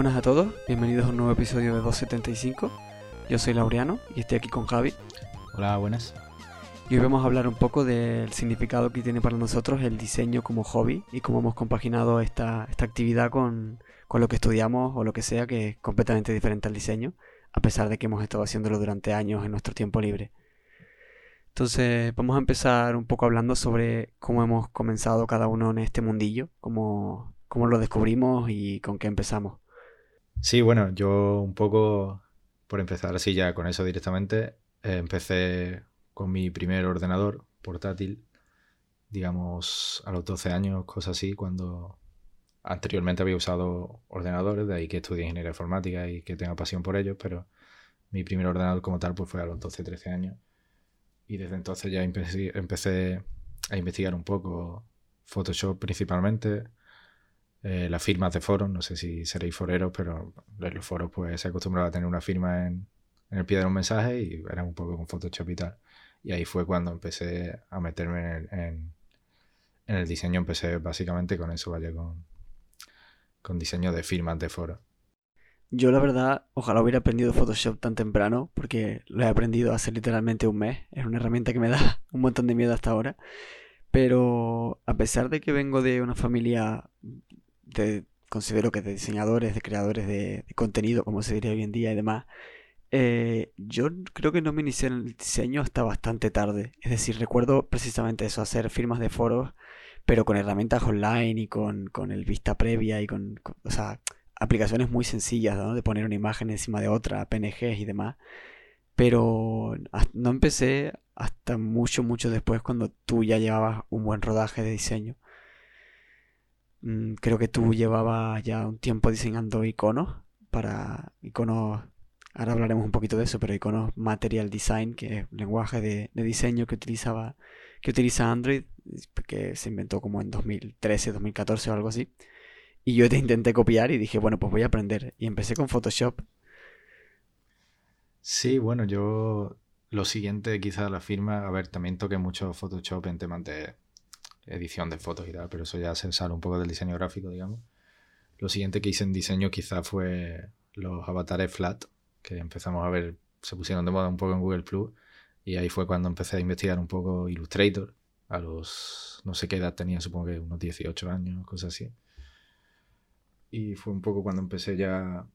Buenas a todos, bienvenidos a un nuevo episodio de 275. Yo soy Laureano y estoy aquí con Javi. Hola, buenas. Y hoy vamos a hablar un poco del significado que tiene para nosotros el diseño como hobby y cómo hemos compaginado esta, esta actividad con, con lo que estudiamos o lo que sea, que es completamente diferente al diseño, a pesar de que hemos estado haciéndolo durante años en nuestro tiempo libre. Entonces vamos a empezar un poco hablando sobre cómo hemos comenzado cada uno en este mundillo, cómo, cómo lo descubrimos y con qué empezamos. Sí, bueno, yo un poco, por empezar así ya con eso directamente, eh, empecé con mi primer ordenador portátil, digamos a los 12 años, cosas así, cuando anteriormente había usado ordenadores, de ahí que estudié ingeniería informática y que tenga pasión por ellos, pero mi primer ordenador como tal pues fue a los 12, 13 años. Y desde entonces ya empecé, empecé a investigar un poco Photoshop principalmente, eh, las firmas de foros, no sé si seréis foreros, pero en los foros pues se acostumbraba a tener una firma en, el pie de un mensaje y era un poco con Photoshop y tal. Y ahí fue cuando empecé a meterme en el, diseño, empecé básicamente con eso, vaya, con, con diseño de firmas de foros. Yo la verdad, ojalá hubiera aprendido Photoshop tan temprano, porque lo he aprendido hace literalmente un mes. Es una herramienta que me da un montón de miedo hasta ahora. Pero a pesar de que vengo de una familia de, considero que de diseñadores, de creadores de, contenido, como se diría hoy en día y demás, eh, yo creo que no me inicié en el diseño hasta bastante tarde. Es decir, recuerdo precisamente eso, hacer firmas de foros, pero con herramientas online y con, con el vista previa y con, o sea, aplicaciones muy sencillas, ¿no? De poner una imagen encima de otra, PNGs y demás. Pero no empecé hasta mucho, mucho después cuando tú ya llevabas un buen rodaje de diseño. Mm, creo que tú llevabas ya un tiempo diseñando iconos para iconos, ahora hablaremos un poquito de eso, pero iconos Material Design, que es un lenguaje de, diseño que utilizaba, que utiliza Android, que se inventó como en 2013, 2014 o algo así. Y yo te intenté copiar y dije, bueno, pues voy a aprender. Y empecé con Photoshop. Sí, bueno, yo lo siguiente quizás la firma, a ver, también toqué mucho Photoshop en temas de edición de fotos y tal, pero eso ya se sale un poco del diseño gráfico, digamos. Lo siguiente que hice en diseño quizá fue los avatares flat, que empezamos a ver, se pusieron de moda un poco en Google Plus, y ahí fue cuando empecé a investigar un poco Illustrator, a los, no sé qué edad tenía, supongo que unos 18 años, cosas así. Y fue un poco cuando empecé ya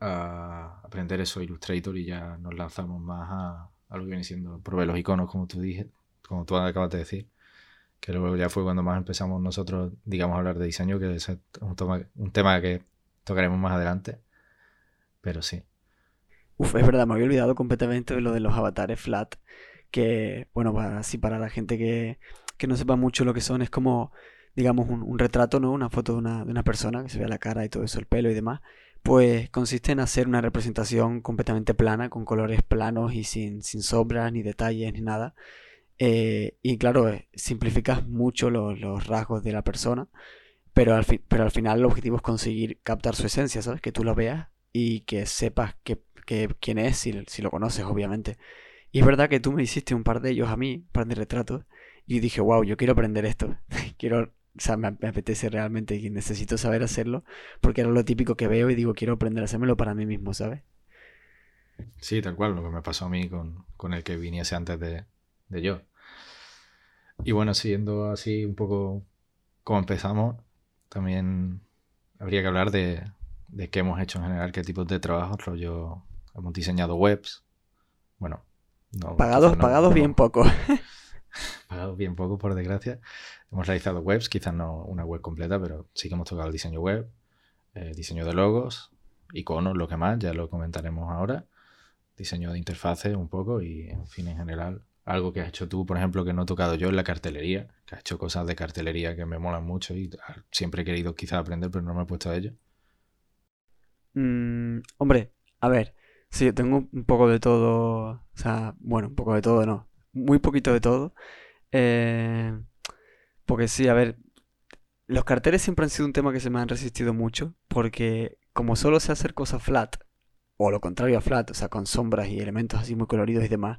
a aprender eso, Illustrator, y ya nos lanzamos más a, a lo que viene siendo, probé los iconos, como tú dije, como tú acabas de decir que luego ya fue cuando más empezamos nosotros, digamos, a hablar de diseño, que es un, tema que tocaremos más adelante. Pero sí. Uf, es verdad, me había olvidado completamente de lo de los avatares flat, que, bueno, así para la gente que, no sepa mucho lo que son, es como, digamos, un, retrato, ¿no? Una foto de una, de una persona, que se vea la cara y todo eso, el pelo y demás. Pues consiste en hacer una representación completamente plana, con colores planos y sin, sin sombras, ni detalles, ni nada eh, y claro, eh, simplificas mucho los, rasgos de la persona, pero al, pero al final el objetivo es conseguir captar su esencia, ¿sabes? Que tú lo veas y que sepas que, quién es, si, si, lo conoces, obviamente. Y es verdad que tú me hiciste un par de ellos a mí, un par de retratos, y dije, wow, yo quiero aprender esto. quiero, o sea, me, apetece realmente y necesito saber hacerlo, porque era lo típico que veo y digo, quiero aprender a hacérmelo para mí mismo, ¿sabes? Sí, tal cual, lo que me pasó a mí con, con el que viniese antes de, de yo. Y bueno, siguiendo así un poco como empezamos, también habría que hablar de, de qué hemos hecho en general, qué tipos de trabajos, rollo, hemos diseñado webs, bueno, no, pagados, pagados bien poco. pagados bien poco, por desgracia. Hemos realizado webs, quizás no una web completa, pero sí que hemos tocado el diseño web, el diseño de logos, iconos, lo que más, ya lo comentaremos ahora, diseño de interfaces un poco y, en fin, en general, algo que has hecho tú, por ejemplo, que no he tocado yo en la cartelería, que has hecho cosas de cartelería que me molan mucho y siempre he querido quizás aprender, pero no me he puesto a ello. Mm, hombre, a ver, sí, tengo un poco de todo, o sea, bueno, un poco de todo, no, muy poquito de todo. Eh, porque sí, a ver, los carteles siempre han sido un tema que se me han resistido mucho, porque como solo sé hacer cosas flat, o lo contrario a flat, o sea, con sombras y elementos así muy coloridos y demás,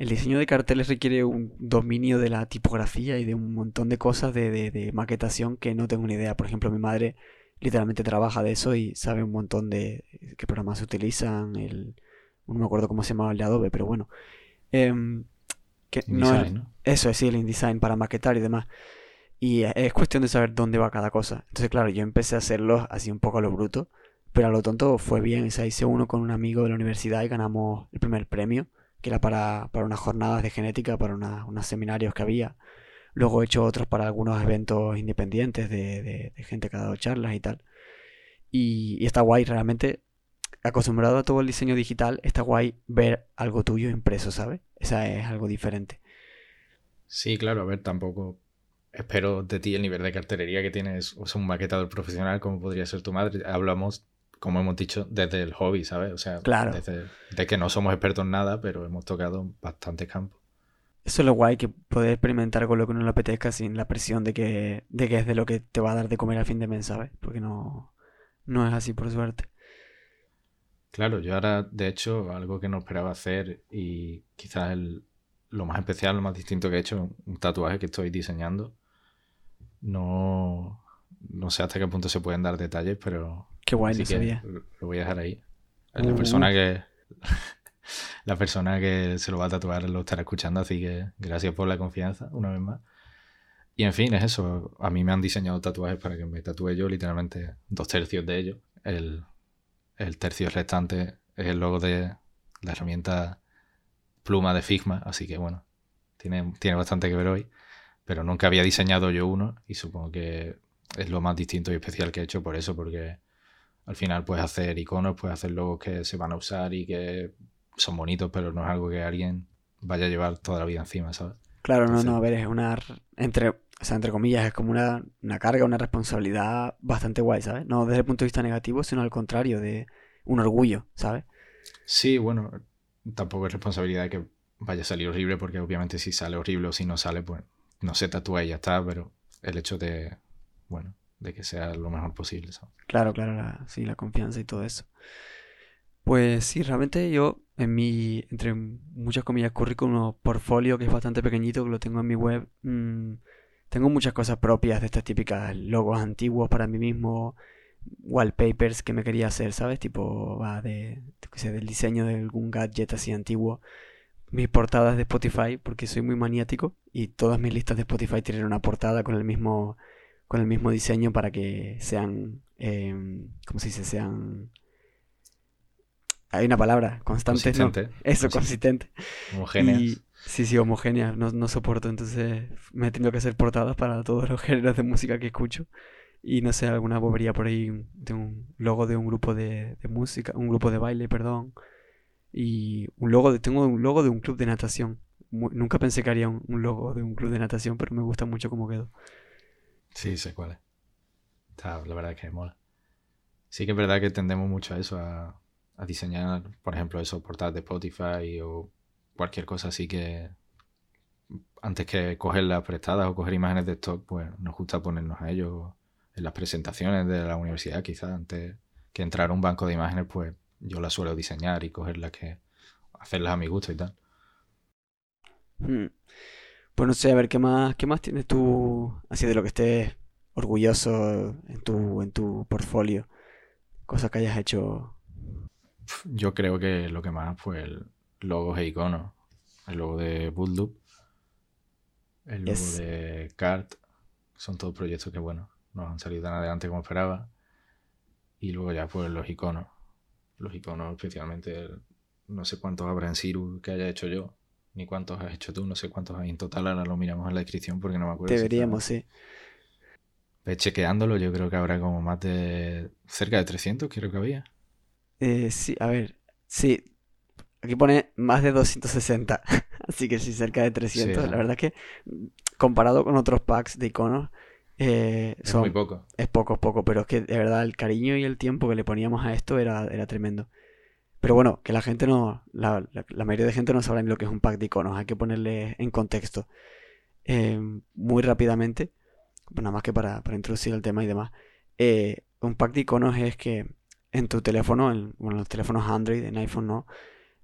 el diseño de carteles requiere un dominio de la tipografía y de un montón de cosas de, maquetación que no tengo ni idea. Por ejemplo, mi madre literalmente trabaja de eso y sabe un montón de qué programas se utilizan, el, no me acuerdo cómo se llamaba el de Adobe, pero bueno. Em, que no, Eso es, sí, el InDesign para maquetar y demás. Y es cuestión de saber dónde va cada cosa. Entonces, claro, yo empecé a hacerlo así un poco a lo bruto, pero a lo tonto fue bien. O sea, hice uno con un amigo de la universidad y ganamos el primer premio, que era para, para unas jornadas de genética, para unos seminarios que había. Luego he hecho otros para algunos eventos independientes de, gente que ha dado charlas y tal. Y, está guay, realmente acostumbrado a todo el diseño digital, está guay ver algo tuyo impreso, ¿sabes? Esa es algo diferente. Sí, claro, a ver, tampoco espero de ti el nivel de cartelería que tienes, o sea, un maquetador profesional como podría ser tu madre. Hablamos, como hemos dicho, desde el hobby, ¿sabes? O sea, desde de que no somos expertos en nada, pero hemos tocado bastante campo. Eso es lo guay, que poder experimentar con lo que uno le apetezca sin la presión de que, de que es de lo que te va a dar de comer al fin de mes, ¿sabes? Porque no, no es así, por suerte. Claro, yo ahora, de hecho, algo que no esperaba hacer y quizás el, lo más especial, lo más distinto que he hecho, un tatuaje que estoy diseñando. No, no sé hasta qué punto se pueden dar detalles, pero... Qué guay, no sabía. Lo voy a dejar ahí. La uh. persona que la persona que se lo va a tatuar lo estará escuchando, así que gracias por la confianza, una vez más. Y en fin, es eso. A mí me han diseñado tatuajes para que me tatúe yo, literalmente dos tercios de ellos. El, el tercio restante es el logo de la herramienta pluma de Figma, así que bueno, tiene, tiene bastante que ver hoy. Pero nunca había diseñado yo uno y supongo que es lo más distinto y especial que he hecho por eso, porque al final puedes hacer iconos, puedes hacer logos que se van a usar y que son bonitos, pero no es algo que alguien vaya a llevar toda la vida encima, ¿sabes? Claro, no, no, a ver, es una, entre, o sea, entre comillas, es como una, una carga, una responsabilidad bastante guay, ¿sabes? No desde el punto de vista negativo, sino al contrario, de un orgullo, ¿sabes? Sí, bueno, tampoco es responsabilidad de que vaya a salir horrible, porque obviamente si sale horrible o si no sale, pues no se tatúa y ya está, pero el hecho de, bueno, de que sea lo mejor posible, ¿sabes? Claro, claro, sí, la confianza y todo eso. Pues sí, realmente yo en mi, entre muchas comillas, currículum portfolio, que es bastante pequeñito, que lo tengo en mi web, mm, tengo muchas cosas propias de estas típicas logos antiguos para mí mismo, wallpapers que me quería hacer, ¿sabes? Tipo, va de, del diseño de algún gadget así antiguo. Mis portadas de Spotify, porque soy muy maniático y todas mis listas de Spotify tienen una portada con el mismo, con el mismo diseño para que sean, eh, ¿cómo se dice? Sean hay una palabra, constante. Eso, consistente. Homogéneas. sí, sí, homogéneas. No, no, soporto. Entonces me he tenido que hacer portadas para todos los géneros de música que escucho. Y no sé, alguna bobería por ahí de un logo de un grupo de, música, un grupo de baile, perdón. Y un logo de, tengo un logo de un club de natación. nunca pensé que haría un, logo de un club de natación, pero me gusta mucho cómo quedó. Sí, sé cuál es. Está, la verdad que mola. Sí que es verdad que tendemos mucho a eso, a diseñar, por ejemplo, esos portales de Spotify o cualquier cosa así que antes que coger las prestadas o coger imágenes de stock, pues nos gusta ponernos a ellos en las presentaciones de la universidad, quizás antes que entrar a un banco de imágenes, pues yo las suelo diseñar y cogerlas que hacerlas a mi gusto y tal. Hmm. Pues no sé, a ver, ¿qué más, qué más tienes tú así de lo que estés orgulloso en tu, en tu portfolio? Cosas que hayas hecho yo creo que lo que más fue el logo e iconos. El logo de Bootloop, el logo de Cart. Son todos proyectos que, bueno, no han salido tan adelante como esperaba. Y luego ya pues los iconos. Los iconos especialmente, no sé cuántos habrá en que haya hecho yo, ni cuántos has hecho tú, no sé cuántos hay en total, ahora lo miramos en la descripción porque no me acuerdo. Deberíamos, sí. Pues chequeándolo, yo creo que habrá como más de. cerca de 300, creo que había. Eh, sí, a ver, sí. Aquí pone más de 260, así que sí, cerca de 300. La verdad es que comparado con otros packs de iconos, eh, es muy poco. Es poco, poco, pero es que de verdad el cariño y el tiempo que le poníamos a esto era, era tremendo. Pero bueno, que la gente no, la, mayoría de gente no sabrá ni lo que es un pack de iconos, hay que ponerle en contexto. Eh, muy rápidamente, nada más que para, para, introducir el tema y demás. un pack de iconos es que en tu teléfono, en, bueno, los teléfonos Android, en iPhone no,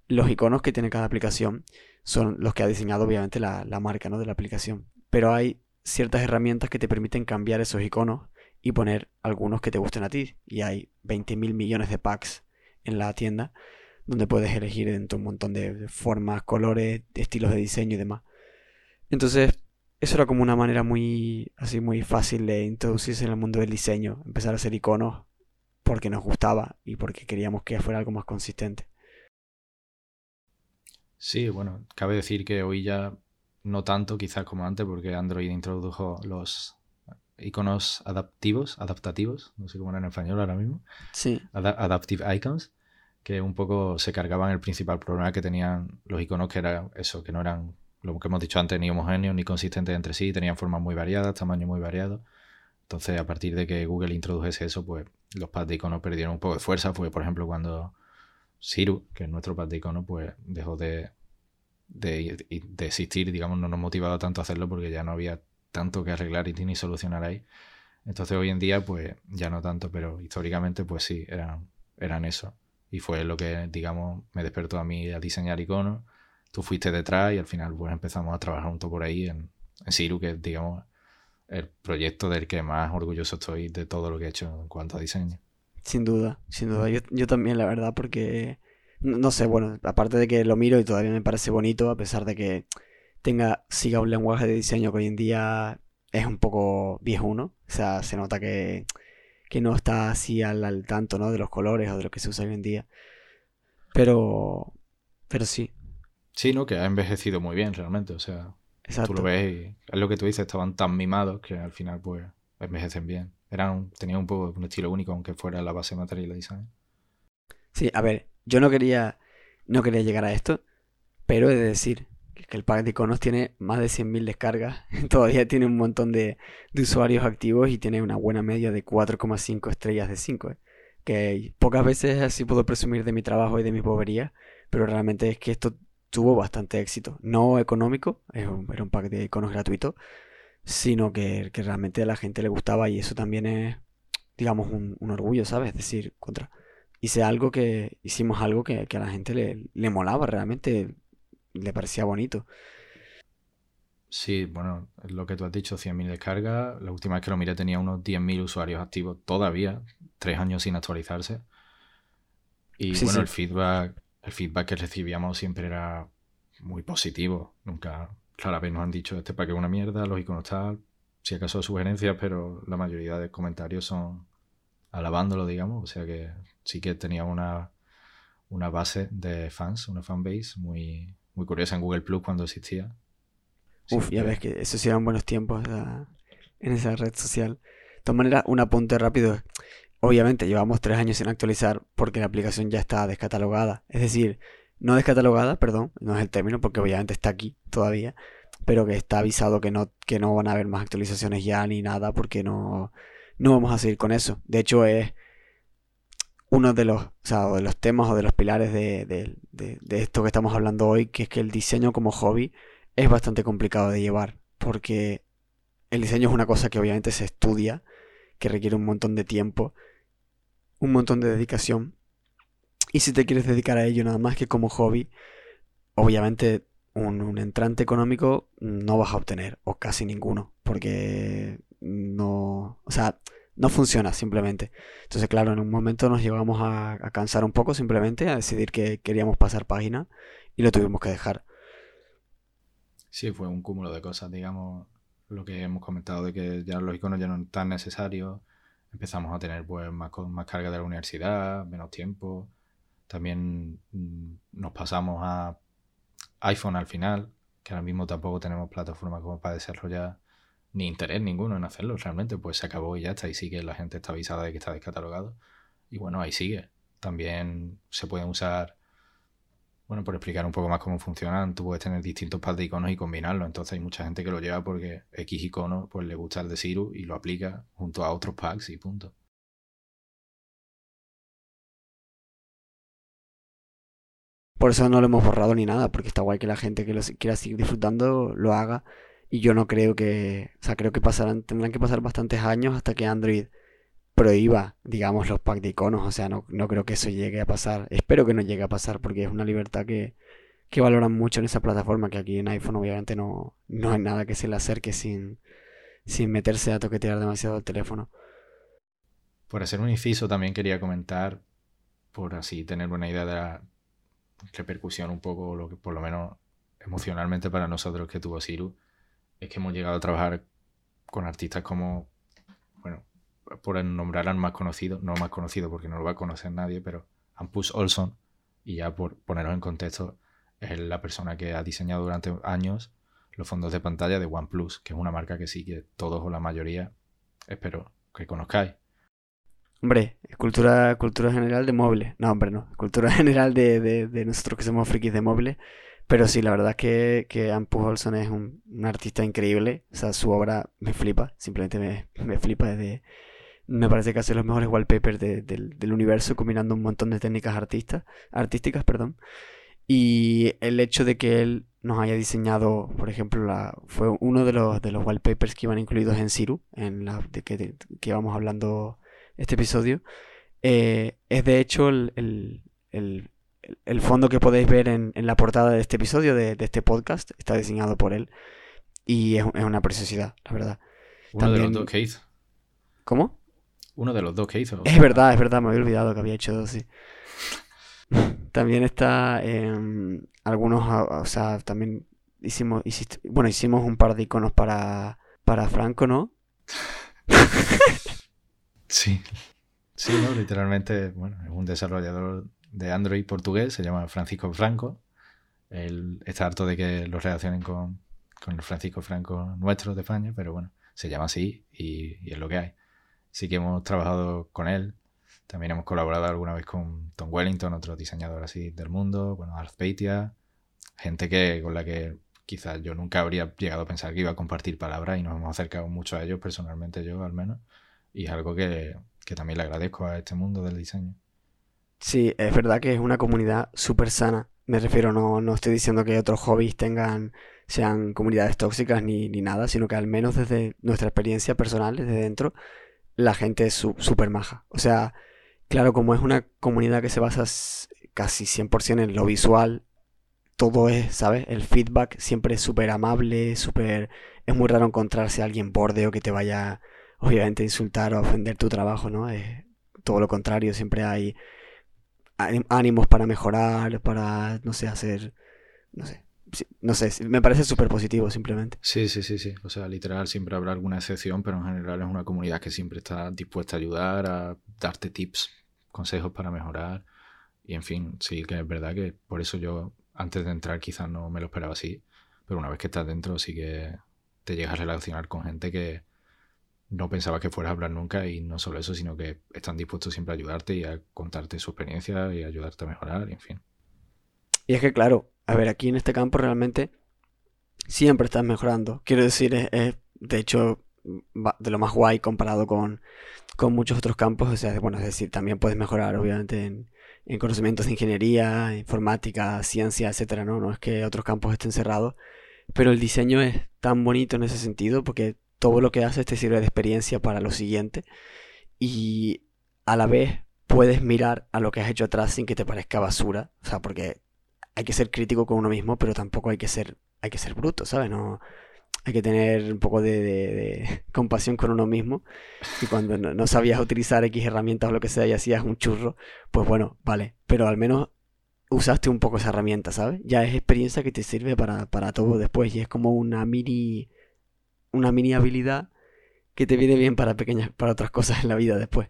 los iconos que tiene cada aplicación son los que ha diseñado obviamente la, marca ¿no? de la aplicación. Pero hay ciertas herramientas que te permiten cambiar esos iconos y poner algunos que te gusten a ti. Y hay 20.000 millones de packs en la tienda donde puedes elegir dentro un montón de formas, colores, estilos de diseño y demás. Entonces, eso era como una manera muy así muy fácil de introducirse en el mundo del diseño, empezar a hacer iconos porque nos gustaba y porque queríamos que fuera algo más consistente. Sí, bueno, cabe decir que hoy ya no tanto quizás como antes porque Android introdujo los iconos adaptivos, adaptativos, no sé cómo era en español ahora mismo. Sí. adaptive icons, que un poco se cargaban el principal problema que tenían los iconos, que era eso, que no eran, lo que hemos dicho antes, ni homogéneos ni consistentes entre sí, tenían formas muy variadas, tamaños muy variados. Entonces, a partir de que Google introdujese eso, pues los pads de icono perdieron un poco de fuerza. Fue, por ejemplo, cuando Siru, que es nuestro pad de icono, pues dejó de, de, existir, digamos, no nos motivaba tanto a hacerlo porque ya no había tanto que arreglar y ni solucionar ahí. Entonces hoy en día pues ya no tanto, pero históricamente pues sí, eran, eran eso. Y fue lo que, digamos, me despertó a mí a diseñar iconos. Tú fuiste detrás y al final pues empezamos a trabajar junto por ahí en, en Siru, que es, digamos, el proyecto del que más orgulloso estoy de todo lo que he hecho en cuanto a diseño. Sin duda, sin duda. Yo, yo también, la verdad, porque, no sé, bueno, aparte de que lo miro y todavía me parece bonito, a pesar de que tenga, siga un lenguaje de diseño que hoy en día es un poco viejuno. O sea, se nota que, que no está así al, tanto, ¿no? De los colores o de lo que se usa hoy en día. Pero, pero sí. Sí, ¿no? Que ha envejecido muy bien realmente. O sea, tú lo ves y es lo que tú dices, estaban tan mimados que al final pues envejecen bien. Eran, tenían un poco un estilo único, aunque fuera la base material de design. Sí, a ver, yo no quería, no quería llegar a esto, pero he de decir que el pack de iconos tiene más de 100.000 descargas. Todavía tiene un montón de, usuarios activos y tiene una buena media de 4,5 estrellas de 5. Eh. Que pocas veces así puedo presumir de mi trabajo y de mis boberías, pero realmente es que esto tuvo bastante éxito. No económico, era un pack de iconos gratuito, sino que, realmente a la gente le gustaba y eso también es, digamos, un, orgullo, ¿sabes? Es decir, contra hice algo que hicimos algo que, a la gente le, le molaba realmente le parecía bonito. Sí, bueno, lo que tú has dicho, 100.000 descargas. La última vez que lo miré tenía unos 10.000 usuarios activos todavía, tres años sin actualizarse. Y bueno, el feedback, el feedback que recibíamos siempre era muy positivo. Nunca, rara vez nos han dicho este paquete es una mierda, los iconos tal, si acaso sugerencias, pero la mayoría de comentarios son alabándolo, digamos. O sea que sí que tenía una, una base de fans, una fanbase muy, muy curiosa en Google Plus cuando existía. Uf, ya ves que esos eran buenos tiempos en esa red social. De todas maneras, un apunte rápido. Obviamente llevamos tres años sin actualizar porque la aplicación ya está descatalogada. Es decir, no descatalogada, perdón, no es el término porque obviamente está aquí todavía, pero que está avisado que no, que no van a haber más actualizaciones ya ni nada porque no, no vamos a seguir con eso. De hecho, es uno de los, de los temas o de los pilares de, esto que estamos hablando hoy, que es que el diseño como hobby es bastante complicado de llevar, porque el diseño es una cosa que obviamente se estudia, que requiere un montón de tiempo, un montón de dedicación, y si te quieres dedicar a ello nada más que como hobby, obviamente un, un entrante económico no vas a obtener, o casi ninguno, porque no, o sea, no funciona simplemente. Entonces, claro, en un momento nos llegamos a, cansar un poco simplemente, a decidir que queríamos pasar página y lo tuvimos que dejar. Sí, fue un cúmulo de cosas, digamos, lo que hemos comentado de que ya los iconos ya no son tan necesarios, empezamos a tener pues más, más carga de la universidad, menos tiempo, también mm, nos pasamos a iPhone al final, que ahora mismo tampoco tenemos plataforma como para desarrollar ni interés ninguno en hacerlo realmente, pues se acabó y ya está, y sigue, la gente está avisada de que está descatalogado. Y bueno, ahí sigue. También se pueden usar, bueno, por explicar un poco más cómo funcionan, tú puedes tener distintos pads de iconos y combinarlos. Entonces hay mucha gente que lo lleva porque X icono pues le gusta el de Siru y lo aplica junto a otros packs y punto. Por eso no lo hemos borrado ni nada, porque está guay que la gente que lo quiera seguir disfrutando lo haga y yo no creo que, o sea, creo que pasarán, tendrán que pasar bastantes años hasta que Android prohíba, digamos, los packs de iconos. O sea, no, no creo que eso llegue a pasar. Espero que no llegue a pasar porque es una libertad que, que valoran mucho en esa plataforma, que aquí en iPhone obviamente no, no hay nada que se le acerque sin, sin meterse a toquetear demasiado el teléfono. por hacer un inciso también quería comentar, por así tener una idea de la repercusión un poco, lo que por lo menos emocionalmente para nosotros que tuvo Siru, es que hemos llegado a trabajar con artistas como, bueno, por nombrar al más conocido, no más conocido porque no lo va a conocer nadie, pero Ampus Olson, y ya por poneros en contexto, es la persona que ha diseñado durante años los fondos de pantalla de OnePlus, que es una marca que sí que todos o la mayoría espero que conozcáis. Hombre, cultura, cultura general de móviles. No, hombre, no. Cultura general de, de, nosotros que somos frikis de móviles. Pero sí, la verdad que, que Ampus Olson es un, artista increíble. O sea, su obra me flipa. Simplemente me, me flipa desde... Me parece que hace los mejores wallpapers del, universo, combinando un montón de técnicas artistas, artísticas. perdón Y el hecho de que él nos haya diseñado, por ejemplo, la, fue uno de los, de los wallpapers que iban incluidos en Siru, en la de que, que íbamos hablando este episodio, eh, es de hecho el, fondo que podéis ver en, la portada de este episodio, de, este podcast, está diseñado por él. Y es, una preciosidad, la verdad. Uno de los dos que hizo. ¿Cómo? Uno de los dos que hizo. Es verdad, es verdad, me había olvidado que había hecho dos, sí. también está algunos, o sea, también hicimos, bueno, hicimos un par de iconos para, para Franco, ¿no? Sí. Sí, ¿no? Literalmente, bueno, es un desarrollador de Android portugués, se llama Francisco Franco. Él está harto de que lo relacionen con, el Francisco Franco nuestro de España, pero bueno, se llama así y, es lo que hay. Sí que hemos trabajado con él. También hemos colaborado alguna vez con Tom Wellington, otro diseñador así del mundo, bueno, Arthpetia, gente que, con la que quizás yo nunca habría llegado a pensar que iba a compartir palabras y nos hemos acercado mucho a ellos, personalmente yo al menos y es algo que, también le agradezco a este mundo del diseño. Sí, es verdad que es una comunidad súper sana. Me refiero, no, no estoy diciendo que otros hobbies tengan, sean comunidades tóxicas ni, nada, sino que al menos desde nuestra experiencia personal, desde dentro, la gente es súper maja. O sea, claro, como es una comunidad que se basa casi 100% en lo visual, todo es, ¿sabes? El feedback siempre es súper amable, súper... Es muy raro encontrarse a alguien borde o que te vaya obviamente insultar o ofender tu trabajo, ¿no? Es todo lo contrario, siempre hay ánimos para mejorar, para, no sé, hacer, no sé, no sé, me parece súper positivo simplemente. Sí, sí, sí, sí. O sea, literal, siempre habrá alguna excepción, pero en general es una comunidad que siempre está dispuesta a ayudar, a darte tips, consejos para mejorar. Y en fin, sí que es verdad que por eso yo antes de entrar quizás no me lo esperaba así, pero una vez que estás dentro sí que te llegas a relacionar con gente que, no pensaba que fueras a hablar nunca y no solo eso, sino que están dispuestos siempre a ayudarte y a contarte su experiencia y ayudarte a mejorar, en fin. Y es que claro, a ver, aquí en este campo realmente siempre estás mejorando. Quiero decir, es, de hecho de lo más guay comparado con, con, muchos otros campos. O sea, bueno, es decir, también puedes mejorar obviamente en, en conocimientos de ingeniería, informática, ciencia, etcétera, ¿no? No es que otros campos estén cerrados. Pero el diseño es tan bonito en ese sentido porque todo lo que haces te sirve de experiencia para lo siguiente y a la vez puedes mirar a lo que has hecho atrás sin que te parezca basura, o sea, porque hay que ser crítico con uno mismo, pero tampoco hay que ser, hay que ser bruto, ¿sabes? No, hay que tener un poco de, compasión con uno mismo. Y cuando no, sabías utilizar X herramientas o lo que sea y hacías un churro, pues bueno, vale. Pero al menos usaste un poco esa herramienta, ¿sabes? Ya es experiencia que te sirve para, para todo después y es como una mini una mini habilidad que te viene bien para pequeñas, para otras cosas en la vida después.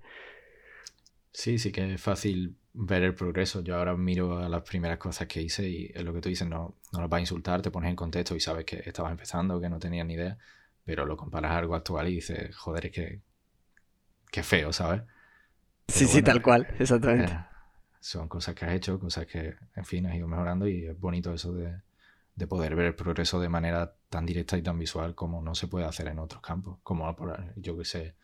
Sí, sí que es fácil ver el progreso. Yo ahora miro a las primeras cosas que hice y es lo que tú dices, no, no los vas a insultar, te pones en contexto y sabes que estabas empezando, que no tenías ni idea, pero lo comparas a algo actual y dices, joder, es que, qué feo, ¿sabes? sí, sí, tal cual, exactamente. Eh, son cosas que has hecho, cosas que, en fin, has ido mejorando y es bonito eso de, de poder ver el progreso de manera tan directa y tan visual como no se puede hacer en otros campos. Como, yo que sé,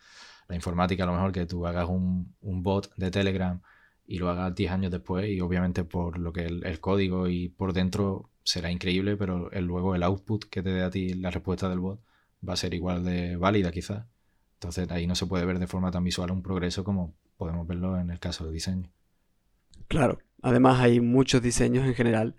la informática, a lo mejor que tú hagas un, bot de Telegram y lo hagas 10 años después y obviamente por lo que el, el, código y por dentro será increíble, pero el, luego el output que te dé a ti la respuesta del bot va a ser igual de válida quizás. Entonces ahí no se puede ver de forma tan visual un progreso como podemos verlo en el caso de diseño. Claro, además hay muchos diseños en general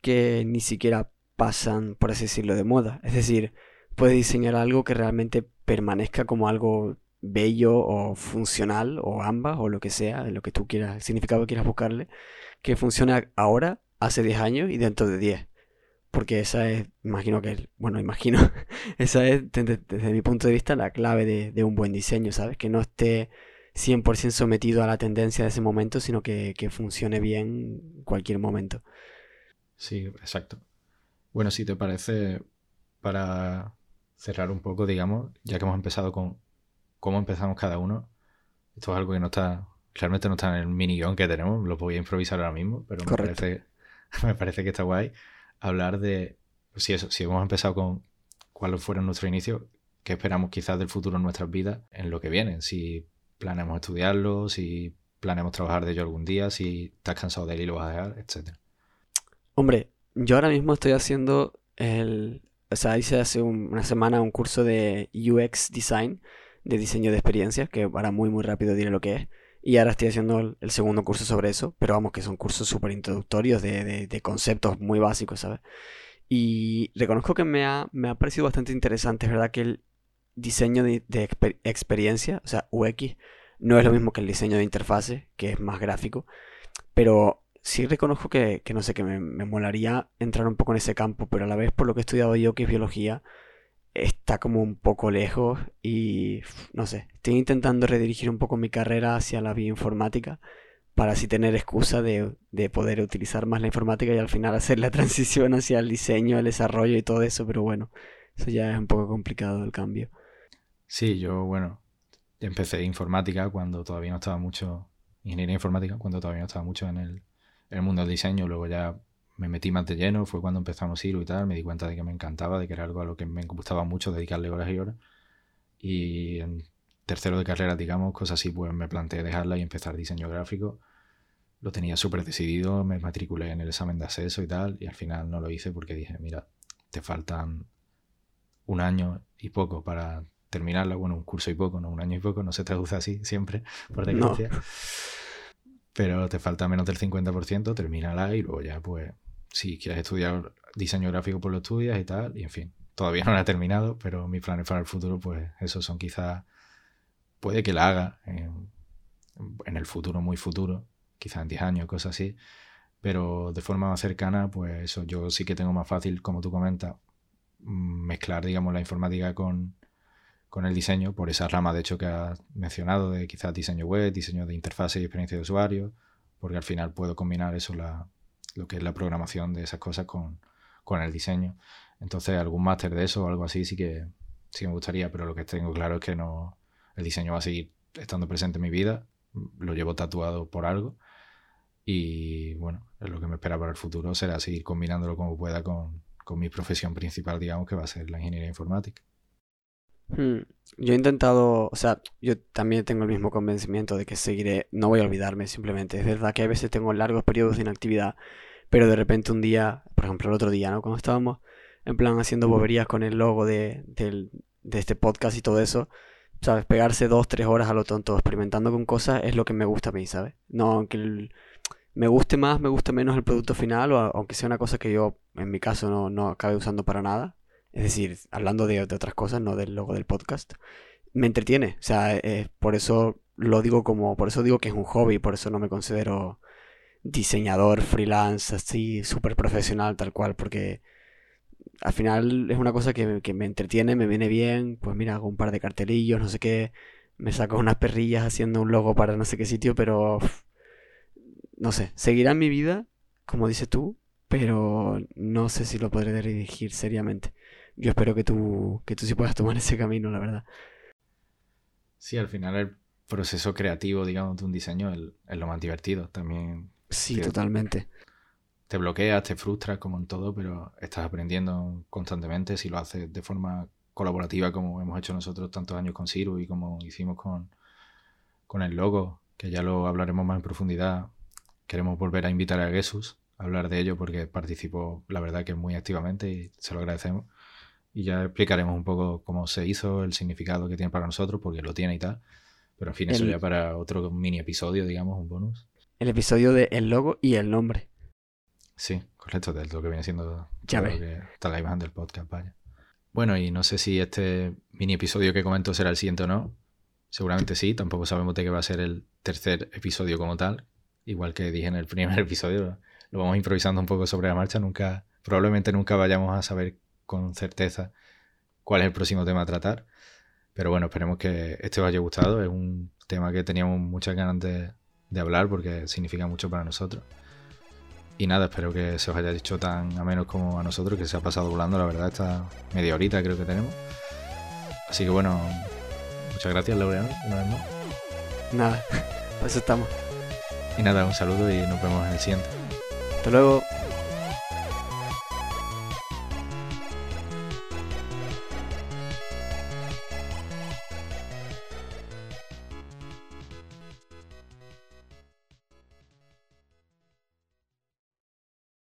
que ni siquiera pasan, por así decirlo, de moda. Es decir, puedes diseñar algo que realmente permanezca como algo bello o funcional o ambas o lo que sea, lo que tú quieras, el significado que quieras buscarle, que funcione ahora, hace 10 años y dentro de 10. Porque esa es, imagino que, bueno, imagino, esa es desde, mi punto de vista la clave de, de, un buen diseño, ¿sabes? Que no esté 100% sometido a la tendencia de ese momento, sino que, que funcione bien en cualquier momento. Sí, exacto. Bueno, si te parece, para cerrar un poco, digamos, ya que hemos empezado con cómo empezamos cada uno, esto es algo que no está, realmente no está en el mini guion que tenemos, lo voy a improvisar ahora mismo, pero me parece, me parece que está guay hablar de, si, eso, si hemos empezado con cuáles fueron nuestros inicios, qué esperamos quizás del futuro en nuestras vidas en lo que viene, si planeamos estudiarlo, si planeamos trabajar de ello algún día, si estás cansado de él y lo vas a dejar, etc. Hombre, yo ahora mismo estoy haciendo el... O sea, hice hace una semana un curso de UX Design, de diseño de experiencias, que ahora muy muy rápido diré lo que es. Y ahora estoy haciendo el, segundo curso sobre eso, pero vamos, que son cursos súper introductorios de, de, conceptos muy básicos, ¿sabes? Y reconozco que me ha, me ha parecido bastante interesante, es verdad que el diseño de, experiencia, o sea, UX, no es lo mismo que el diseño de interfase, que es más gráfico, pero sí reconozco que, no sé, que me, me, molaría entrar un poco en ese campo, pero a la vez por lo que he estudiado yo, que es biología, está como un poco lejos y no sé, estoy intentando redirigir un poco mi carrera hacia la bioinformática para así tener excusa de, de, poder utilizar más la informática y al final hacer la transición hacia el diseño, el desarrollo y todo eso, pero bueno, eso ya es un poco complicado el cambio. Sí, yo bueno, empecé informática cuando todavía no estaba mucho, ingeniería informática, cuando todavía no estaba mucho en el, en el mundo del diseño, luego ya me metí más de lleno, fue cuando empezamos Siro y tal, me di cuenta de que me encantaba, de que era algo a lo que me gustaba mucho dedicarle horas y horas. Y en tercero de carrera, digamos, cosas así, pues me planteé dejarla y empezar diseño gráfico. Lo tenía súper decidido, me matriculé en el examen de acceso y tal, y al final no lo hice porque dije, mira, te faltan un año y poco para terminarla, bueno, un curso y poco, no un año y poco, no se traduce así siempre, por desgracia. Pero te falta menos del 50%, termínala y luego ya pues si quieres estudiar diseño gráfico, pues lo estudias y tal, y en fin, todavía no la he terminado, pero mis planes para el futuro, pues esos son quizás, puede que la haga en, el futuro, muy futuro, quizás en 10 años, cosas así, pero de forma más cercana, pues eso yo sí que tengo más fácil, como tú comentas, mm, mezclar, digamos, la informática con, con el diseño, por esa rama, de hecho, que has mencionado, de quizás diseño web, diseño de interfase y experiencia de usuario, porque al final puedo combinar eso, la, lo que es la programación de esas cosas con, el diseño. Entonces, algún máster de eso o algo así sí que, sí me gustaría, pero lo que tengo claro es que no el diseño va a seguir estando presente en mi vida, lo llevo tatuado por algo y bueno, lo que me espera para el futuro será seguir combinándolo como pueda con, con mi profesión principal, digamos, que va a ser la ingeniería informática. Hmm. Yo he intentado, o sea, yo también tengo el mismo convencimiento de que seguiré, no voy a olvidarme simplemente. Es verdad que a veces tengo largos periodos de inactividad, pero de repente un día, por ejemplo el otro día, ¿no? Cuando estábamos en plan haciendo boberías con el logo de, de este podcast y todo eso, ¿sabes? Pegarse dos, tres horas a lo tonto experimentando con cosas es lo que me gusta a mí, ¿sabes? No, aunque me guste más, me guste menos el producto final, o aunque sea una cosa que yo, en mi caso, no, no acabe usando para nada, es decir, hablando de, otras cosas, no del logo del podcast, me entretiene. O sea, eh, por eso lo digo como, por eso digo que es un hobby, por eso no me considero diseñador freelance, así, súper profesional, tal cual, porque al final es una cosa que, me entretiene, me viene bien, pues mira, hago un par de cartelillos, no sé qué, me saco unas perrillas haciendo un logo para no sé qué sitio, pero no sé, seguirá en mi vida, como dices tú, pero no sé si lo podré dirigir seriamente yo espero que tú, que tú sí puedas tomar ese camino, la verdad. Sí, al final el proceso creativo, digamos, de un diseño es, lo más divertido también. Sí, totalmente. Te bloqueas, te frustras como en todo, pero estás aprendiendo constantemente si lo haces de forma colaborativa como hemos hecho nosotros tantos años con Ciru y como hicimos con, con el logo, que ya lo hablaremos más en profundidad. Queremos volver a invitar a Jesús a hablar de ello porque participó, la verdad, que muy activamente y se lo agradecemos y ya explicaremos un poco cómo se hizo, el significado que tiene para nosotros, porque lo tiene y tal. Pero en fin, eso ya para otro mini episodio, digamos, un bonus. El episodio de el logo y el nombre. Sí, correcto, de lo que viene siendo ya ves. está la imagen del podcast, vaya. Bueno, y no sé si este mini episodio que comento será el siguiente o no, seguramente sí, tampoco sabemos de qué va a ser el tercer episodio como tal. Igual que dije en el primer episodio, lo vamos improvisando un poco sobre la marcha, nunca, probablemente nunca vayamos a saber con certeza cuál es el próximo tema a tratar. Pero bueno, esperemos que este os haya gustado. Es un tema que teníamos muchas ganas de, de hablar porque significa mucho para nosotros. Y nada, espero que se os haya dicho tan a menos como a nosotros, que se ha pasado volando, la verdad, esta media horita creo que tenemos. Así que bueno, muchas gracias, Laureano, una vez más. Nada, pues estamos. Y nada, un saludo y nos vemos en el siguiente. Hasta luego.